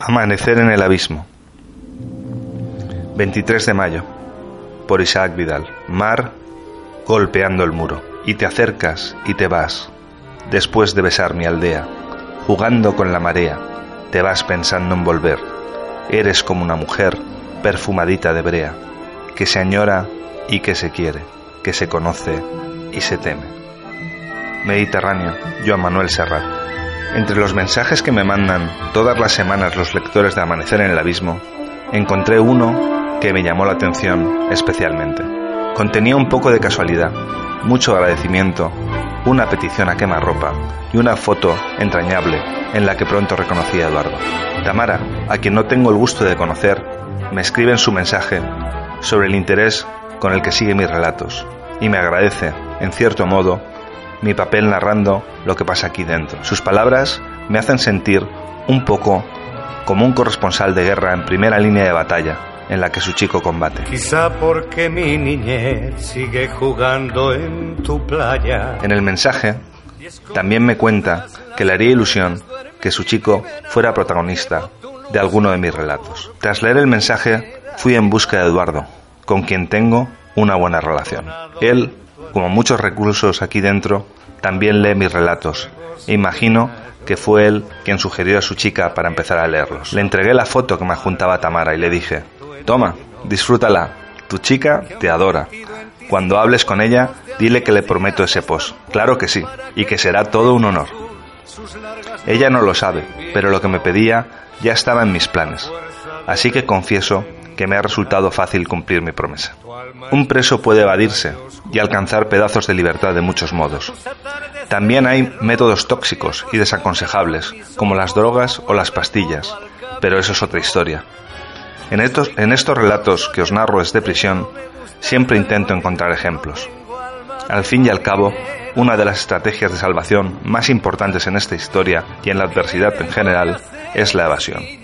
Amanecer en el abismo. 23 de mayo. Por Isaac Vidal. Mar golpeando el muro. Y te acercas y te vas. Después de besar mi aldea. Jugando con la marea. Te vas pensando en volver. Eres como una mujer perfumadita de brea. Que se añora y que se quiere. Que se conoce y se teme. Mediterráneo. Joan Manuel Serrat. Entre los mensajes que me mandan todas las semanas los lectores de Amanecer en el Abismo, encontré uno que me llamó la atención especialmente. Contenía un poco de casualidad, mucho agradecimiento, una petición a quemarropa y una foto entrañable en la que pronto reconocí a Eduardo. Tamara, a quien no tengo el gusto de conocer, me escribe en su mensaje sobre el interés con el que sigue mis relatos y me agradece, en cierto modo, mi papel narrando lo que pasa aquí dentro. Sus palabras me hacen sentir un poco como un corresponsal de guerra en primera línea de batalla en la que su chico combate. Quizá porque mi niñez sigue jugando en tu playa. En el mensaje también me cuenta que le haría ilusión que su chico fuera protagonista de alguno de mis relatos. Tras leer el mensaje fui en busca de Eduardo, con quien tengo una buena relación. Él como muchos recursos aquí dentro, también lee mis relatos. E imagino que fue él quien sugirió a su chica para empezar a leerlos. Le entregué la foto que me juntaba Tamara y le dije, toma, disfrútala, tu chica te adora. Cuando hables con ella, dile que le prometo ese post. Claro que sí, y que será todo un honor. Ella no lo sabe, pero lo que me pedía ya estaba en mis planes. Así que confieso que me ha resultado fácil cumplir mi promesa. Un preso puede evadirse y alcanzar pedazos de libertad de muchos modos. También hay métodos tóxicos y desaconsejables, como las drogas o las pastillas, pero eso es otra historia. En estos, en estos relatos que os narro desde prisión, siempre intento encontrar ejemplos. Al fin y al cabo, una de las estrategias de salvación más importantes en esta historia y en la adversidad en general es la evasión.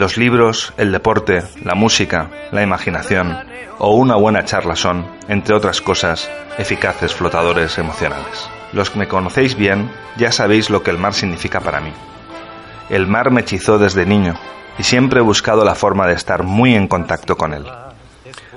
Los libros, el deporte, la música, la imaginación o una buena charla son, entre otras cosas, eficaces flotadores emocionales. Los que me conocéis bien ya sabéis lo que el mar significa para mí. El mar me hechizó desde niño y siempre he buscado la forma de estar muy en contacto con él.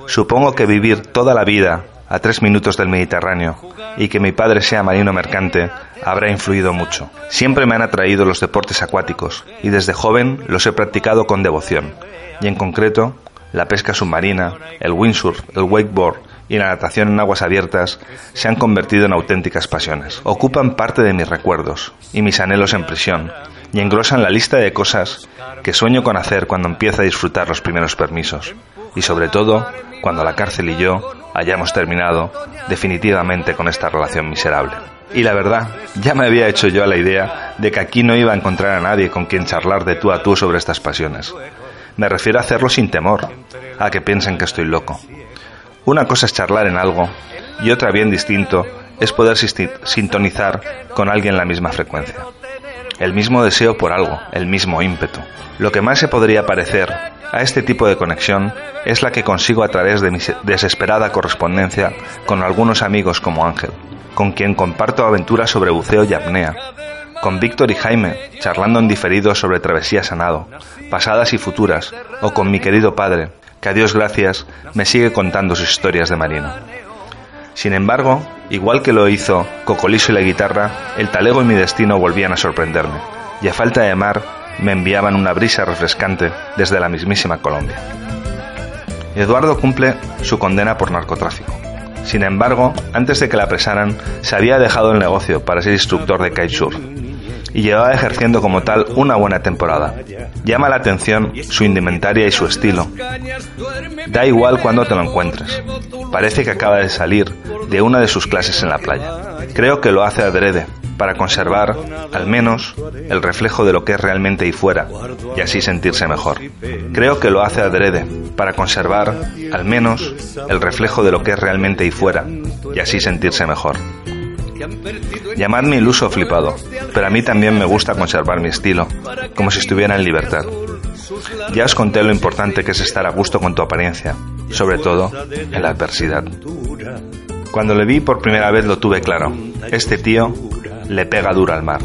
Supongo que vivir toda la vida a tres minutos del Mediterráneo y que mi padre sea marino mercante habrá influido mucho. Siempre me han atraído los deportes acuáticos y desde joven los he practicado con devoción, y en concreto la pesca submarina, el windsurf, el wakeboard y la natación en aguas abiertas se han convertido en auténticas pasiones. Ocupan parte de mis recuerdos y mis anhelos en prisión y engrosan la lista de cosas que sueño con hacer cuando empiece a disfrutar los primeros permisos y sobre todo cuando la cárcel y yo hayamos terminado definitivamente con esta relación miserable. Y la verdad, ya me había hecho yo a la idea de que aquí no iba a encontrar a nadie con quien charlar de tú a tú sobre estas pasiones. Me refiero a hacerlo sin temor, a que piensen que estoy loco. Una cosa es charlar en algo y otra bien distinto es poder sintonizar con alguien la misma frecuencia. El mismo deseo por algo, el mismo ímpetu. Lo que más se podría parecer a este tipo de conexión es la que consigo a través de mi desesperada correspondencia con algunos amigos como Ángel, con quien comparto aventuras sobre buceo y apnea, con Víctor y Jaime, charlando en diferido sobre travesías a nado, pasadas y futuras, o con mi querido padre, que a Dios gracias me sigue contando sus historias de marino. Sin embargo, igual que lo hizo Cocoliso y la guitarra, el talego y mi destino volvían a sorprenderme, y a falta de mar, me enviaban una brisa refrescante desde la mismísima Colombia. Eduardo cumple su condena por narcotráfico. Sin embargo, antes de que la apresaran, se había dejado el negocio para ser instructor de kitesurf y llevaba ejerciendo como tal una buena temporada. Llama la atención su indumentaria y su estilo. Da igual cuando te lo encuentres. Parece que acaba de salir de una de sus clases en la playa. Creo que lo hace adrede, para conservar, al menos, el reflejo de lo que es realmente ahí fuera y así sentirse mejor. Creo que lo hace adrede, para conservar, al menos, el reflejo de lo que es realmente ahí fuera y así sentirse mejor. Llamadme iluso o flipado, pero a mí también me gusta conservar mi estilo, como si estuviera en libertad. Ya os conté lo importante que es estar a gusto con tu apariencia, sobre todo en la adversidad. Cuando le vi por primera vez lo tuve claro. Este tío le pega duro al mar.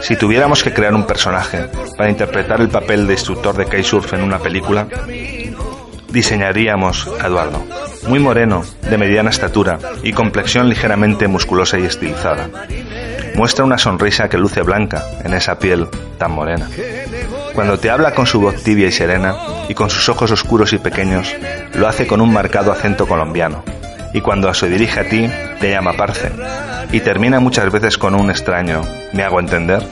Si tuviéramos que crear un personaje para interpretar el papel de instructor de kitesurf en una película, diseñaríamos a Eduardo. Muy moreno, de mediana estatura y complexión ligeramente musculosa y estilizada. Muestra una sonrisa que luce blanca en esa piel tan morena. Cuando te habla con su voz tibia y serena y con sus ojos oscuros y pequeños, lo hace con un marcado acento colombiano. Y cuando se dirige a ti, te llama parce. Y termina muchas veces con un extraño, ¿me hago entender?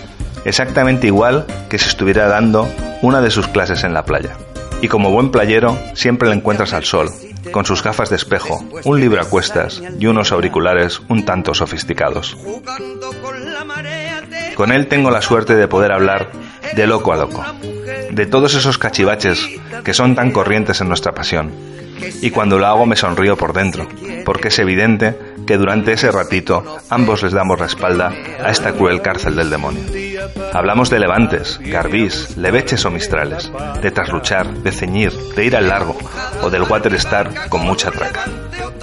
Exactamente igual que si estuviera dando una de sus clases en la playa. Y como buen playero, siempre le encuentras al sol, con sus gafas de espejo, un libro a cuestas y unos auriculares un tanto sofisticados. Con él tengo la suerte de poder hablar de loco a loco, de todos esos cachivaches que son tan corrientes en nuestra pasión. Y cuando lo hago me sonrío por dentro, porque es evidente que durante ese ratito ambos les damos la espalda a esta cruel cárcel del demonio. Hablamos de levantes, garbís, leveches o mistrales, de trasluchar, de ceñir, de ir al largo o del water star con mucha traca.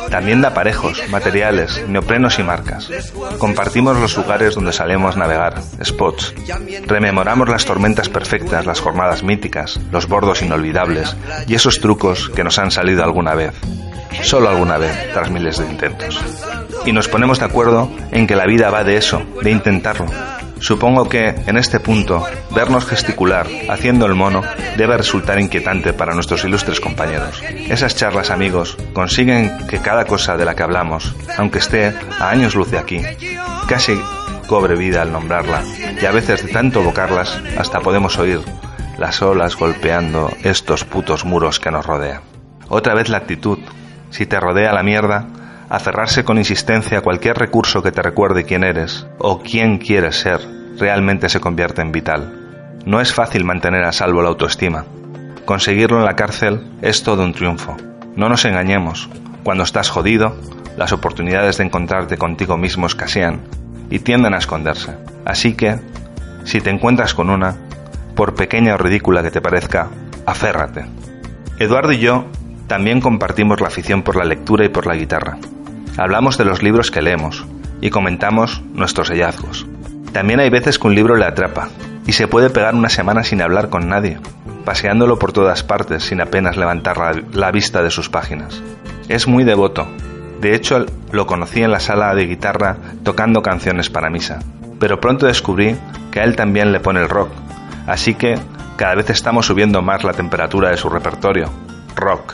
También de aparejos, materiales, neoprenos y marcas. Compartimos los lugares donde salemos a navegar, spots. Rememoramos las tormentas perfectas, las jornadas míticas, los bordos inolvidables y esos trucos que nos han salido alguna vez. Solo alguna vez, tras miles de intentos. Y nos ponemos de acuerdo en que la vida va de eso, de intentarlo, Supongo que, en este punto, vernos gesticular, haciendo el mono, debe resultar inquietante para nuestros ilustres compañeros. Esas charlas, amigos, consiguen que cada cosa de la que hablamos, aunque esté a años luz de aquí, casi cobre vida al nombrarla, y a veces de tanto evocarlas, hasta podemos oír las olas golpeando estos putos muros que nos rodean. Otra vez la actitud. Si te rodea la mierda, aferrarse con insistencia a cualquier recurso que te recuerde quién eres o quién quieres ser realmente se convierte en vital. No es fácil mantener a salvo la autoestima. Conseguirlo en la cárcel es todo un triunfo. No nos engañemos. Cuando estás jodido, las oportunidades de encontrarte contigo mismo escasean y tienden a esconderse. Así que, si te encuentras con una, por pequeña o ridícula que te parezca, aférrate. Eduardo y yo también compartimos la afición por la lectura y por la guitarra. Hablamos de los libros que leemos y comentamos nuestros hallazgos. También hay veces que un libro le atrapa y se puede pegar una semana sin hablar con nadie, paseándolo por todas partes sin apenas levantar la, vista de sus páginas. Es muy devoto. De hecho, lo conocí en la sala de guitarra tocando canciones para misa. Pero pronto descubrí que a él también le pone el rock. Así que cada vez estamos subiendo más la temperatura de su repertorio rock.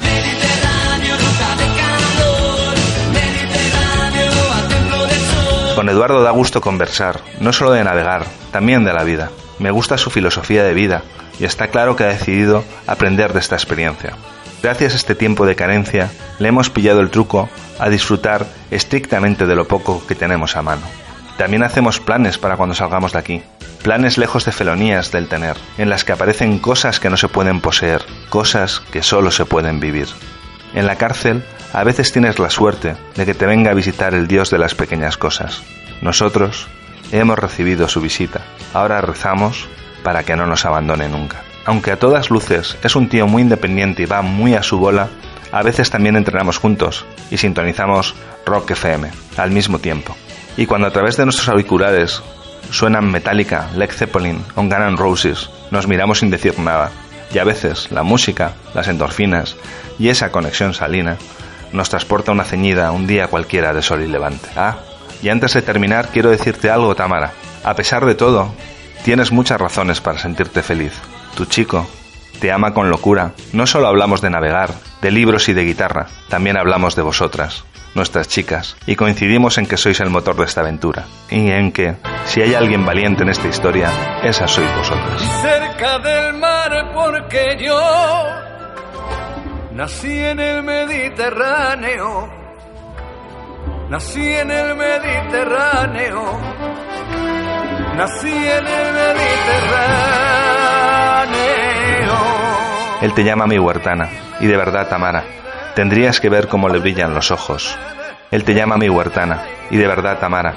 Con Eduardo da gusto conversar, no solo de navegar, también de la vida. Me gusta su filosofía de vida y está claro que ha decidido aprender de esta experiencia. Gracias a este tiempo de carencia, le hemos pillado el truco a disfrutar estrictamente de lo poco que tenemos a mano. También hacemos planes para cuando salgamos de aquí. Planes lejos de felonías del tener, en las que aparecen cosas que no se pueden poseer, cosas que solo se pueden vivir. En la cárcel, a veces tienes la suerte de que te venga a visitar el Dios de las pequeñas cosas. Nosotros hemos recibido su visita. Ahora rezamos para que no nos abandone nunca. Aunque a todas luces es un tío muy independiente y va muy a su bola, a veces también entrenamos juntos y sintonizamos Rock FM al mismo tiempo. Y cuando a través de nuestros auriculares suenan Metallica, Led Zeppelin o Guns Roses, nos miramos sin decir nada. Y a veces la música, las endorfinas y esa conexión salina nos transporta una ceñida un día cualquiera de sol y levante. Ah, y antes de terminar quiero decirte algo, Tamara. A pesar de todo, tienes muchas razones para sentirte feliz. Tu chico te ama con locura. No solo hablamos de navegar, de libros y de guitarra, también hablamos de vosotras nuestras chicas, y coincidimos en que sois el motor de esta aventura, y en que, si hay alguien valiente en esta historia, esa sois vosotras. Cerca del mar porque yo nací en el Mediterráneo, nací en el Mediterráneo, nací en el Mediterráneo. Él te llama mi huertana, y de verdad, Tamara, tendrías que ver cómo le brillan los ojos. Él te llama mi huertana, y de verdad, Tamara,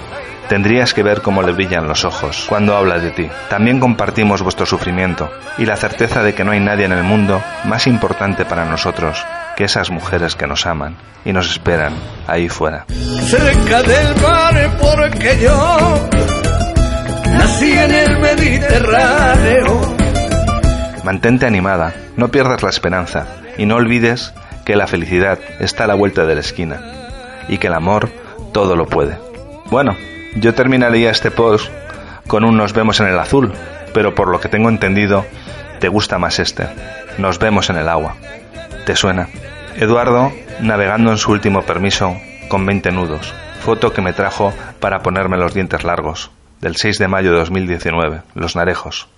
tendrías que ver cómo le brillan los ojos cuando habla de ti. También compartimos vuestro sufrimiento y la certeza de que no hay nadie en el mundo más importante para nosotros que esas mujeres que nos aman y nos esperan ahí fuera. Cerca del mar porque yo nací en el Mediterráneo. Mantente animada, no pierdas la esperanza y no olvides que la felicidad está a la vuelta de la esquina y que el amor todo lo puede. Bueno, yo terminaría este post con un nos vemos en el azul, pero por lo que tengo entendido, te gusta más este. Nos vemos en el agua. ¿Te suena? Eduardo navegando en su último permiso con 20 nudos. Foto que me trajo para ponerme los dientes largos. Del 6 de mayo de 2019. Los Narejos.